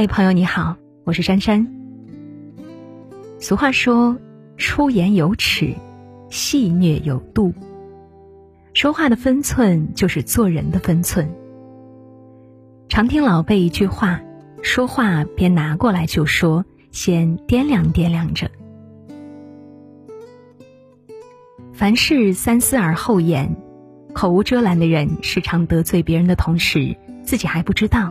嗨，朋友你好，我是珊珊。俗话说，出言有尺，戏谑有度。说话的分寸就是做人的分寸。常听老辈一句话：说话别拿过来就说，先掂量掂量着。凡事三思而后言，口无遮拦的人，时常得罪别人的同时，自己还不知道。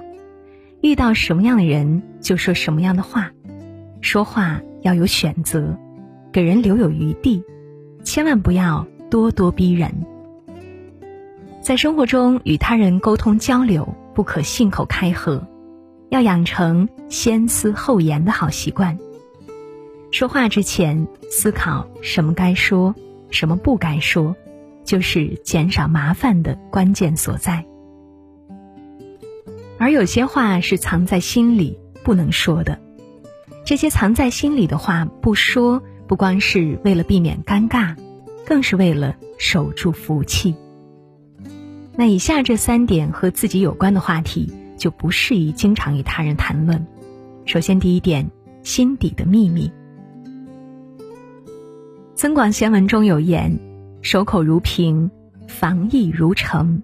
遇到什么样的人就说什么样的话，说话要有选择，给人留有余地，千万不要咄咄逼人。在生活中与他人沟通交流，不可信口开河，要养成先思后言的好习惯。说话之前思考什么该说，什么不该说，就是减少麻烦的关键所在。而有些话是藏在心里不能说的，这些藏在心里的话不说，不光是为了避免尴尬，更是为了守住福气。那以下这三点和自己有关的话题就不适宜经常与他人谈论。首先，第一点，心底的秘密。《增广贤文》中有言：“守口如瓶，防意如城，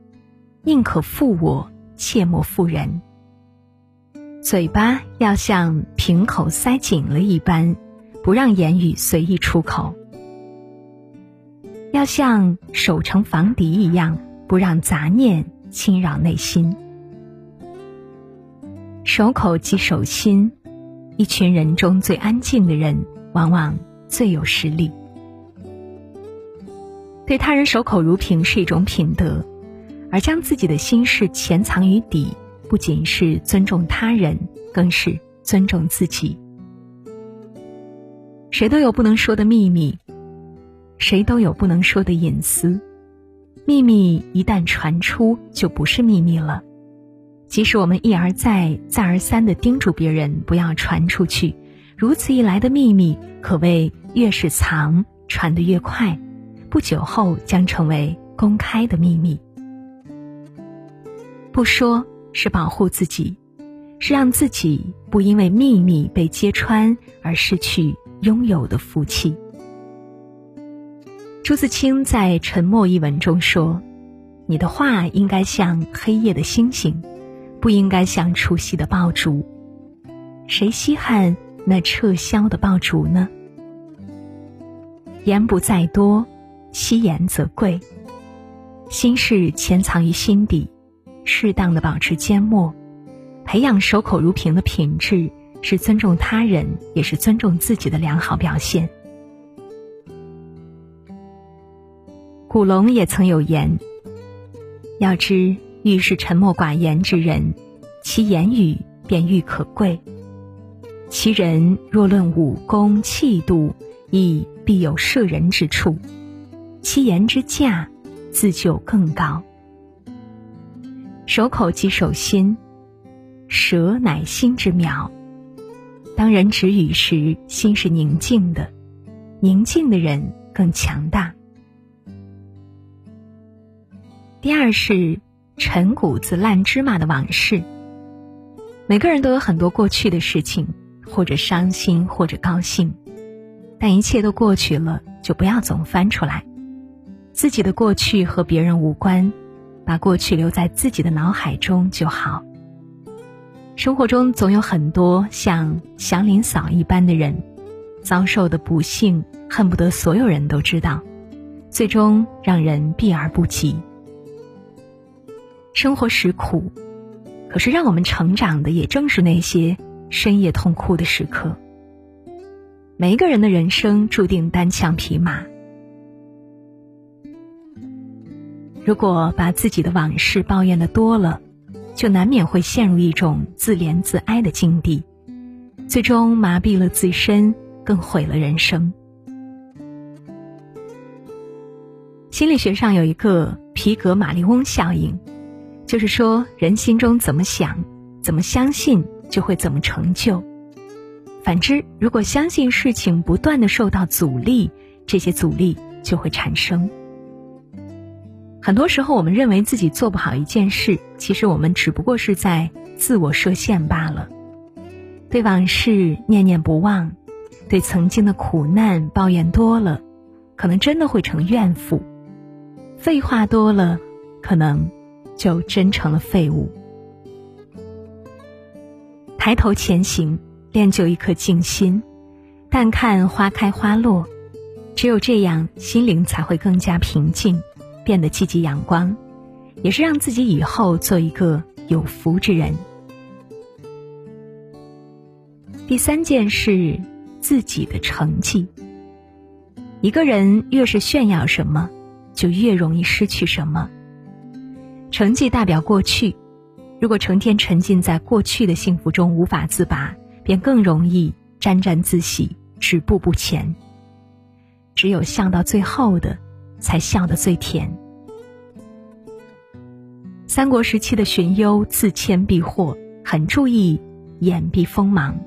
宁可负我。”切莫负人。嘴巴要像瓶口塞紧了一般，不让言语随意出口；要像守城防敌一样，不让杂念侵扰内心。守口即守心，一群人中最安静的人，往往最有实力。对他人守口如瓶是一种品德。而将自己的心事潜藏于底，不仅是尊重他人，更是尊重自己。谁都有不能说的秘密，谁都有不能说的隐私。秘密一旦传出，就不是秘密了。即使我们一而再、再而三的叮嘱别人不要传出去，如此一来的秘密，可谓越是藏，传得越快，不久后将成为公开的秘密。不说是保护自己，是让自己不因为秘密被揭穿而失去拥有的福气。朱自清在《沉默》一文中说：“你的话应该像黑夜的星星，不应该像除夕的爆竹。谁稀罕那撤销的爆竹呢？言不在多，惜言则贵。心事潜藏于心底。”适当的保持缄默，培养守口如瓶的品质，是尊重他人，也是尊重自己的良好表现。古龙也曾有言：“要知遇是沉默寡言之人，其言语便愈可贵；其人若论武功气度，亦必有摄人之处；其言之价，自就更高。”守口即守心，舌乃心之苗。当人止语时，心是宁静的，宁静的人更强大。第二是陈谷子烂芝麻的往事。每个人都有很多过去的事情，或者伤心，或者高兴，但一切都过去了，就不要总翻出来。自己的过去和别人无关。把过去留在自己的脑海中就好。生活中总有很多像祥林嫂一般的人，遭受的不幸恨不得所有人都知道，最终让人避而不及。生活实苦，可是让我们成长的也正是那些深夜痛哭的时刻。每一个人的人生注定单枪匹马。如果把自己的往事抱怨的多了，就难免会陷入一种自怜自哀的境地，最终麻痹了自身，更毁了人生。心理学上有一个皮格马利翁效应，就是说人心中怎么想，怎么相信，就会怎么成就。反之，如果相信事情不断的受到阻力，这些阻力就会产生。很多时候，我们认为自己做不好一件事，其实我们只不过是在自我设限罢了。对往事念念不忘，对曾经的苦难抱怨多了，可能真的会成怨妇；废话多了，可能就真成了废物。抬头前行，练就一颗静心，淡看花开花落。只有这样，心灵才会更加平静，变得积极阳光，也是让自己以后做一个有福之人。第三件事，自己的成绩。一个人越是炫耀什么，就越容易失去什么。成绩代表过去，如果成天沉浸在过去的幸福中无法自拔，便更容易沾沾自喜，止步不前。只有笑到最后的，才笑得最甜。三国时期的荀攸自谦避祸，很注意掩蔽锋芒。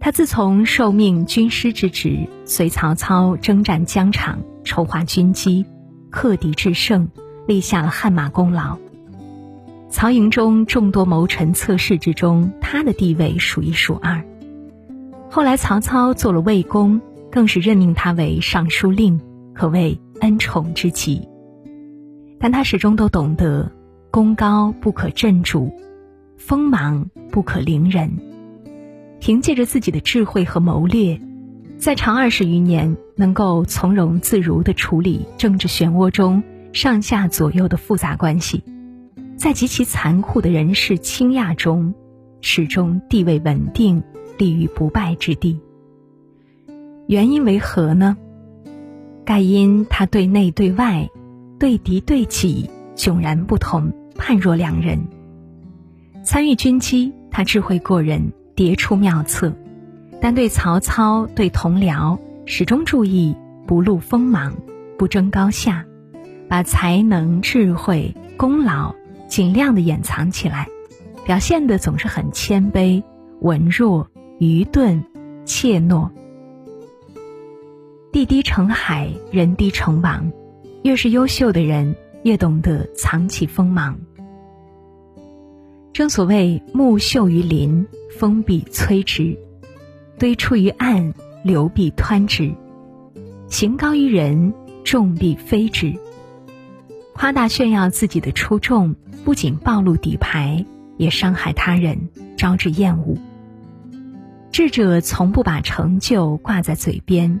他自从受命军师之职，随曹操征战疆场，筹划军机，克敌制胜，立下了汗马功劳。曹营中众多谋臣侧室之中，他的地位数一数二。后来曹操做了魏公。更是任命他为尚书令，可谓恩宠之极。但他始终都懂得，功高不可震主，锋芒不可凌人。凭借着自己的智慧和谋略，在长二十余年，能够从容自如地处理政治漩涡中上下左右的复杂关系，在极其残酷的人事倾轧中，始终地位稳定，立于不败之地。原因为何呢？盖因他对内对外、对敌对己迥然不同，判若两人。参与军机，他智慧过人，迭出妙策；但对曹操、对同僚，始终注意不露锋芒，不争高下，把才能、智慧、功劳尽量的掩藏起来，表现的总是很谦卑、文弱、愚钝、怯懦。地低成海，人低成王。越是优秀的人，越懂得藏起锋芒。正所谓木秀于林，风必摧之；堆出于岸，流必湍之。行高于人，众必非之。夸大炫耀自己的出众，不仅暴露底牌，也伤害他人，招致厌恶。智者从不把成就挂在嘴边。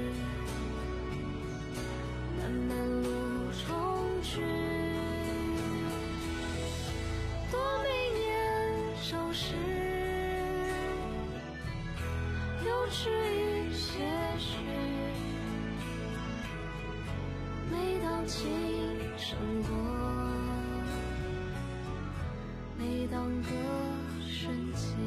是一些许，每当琴声过，每当歌声起，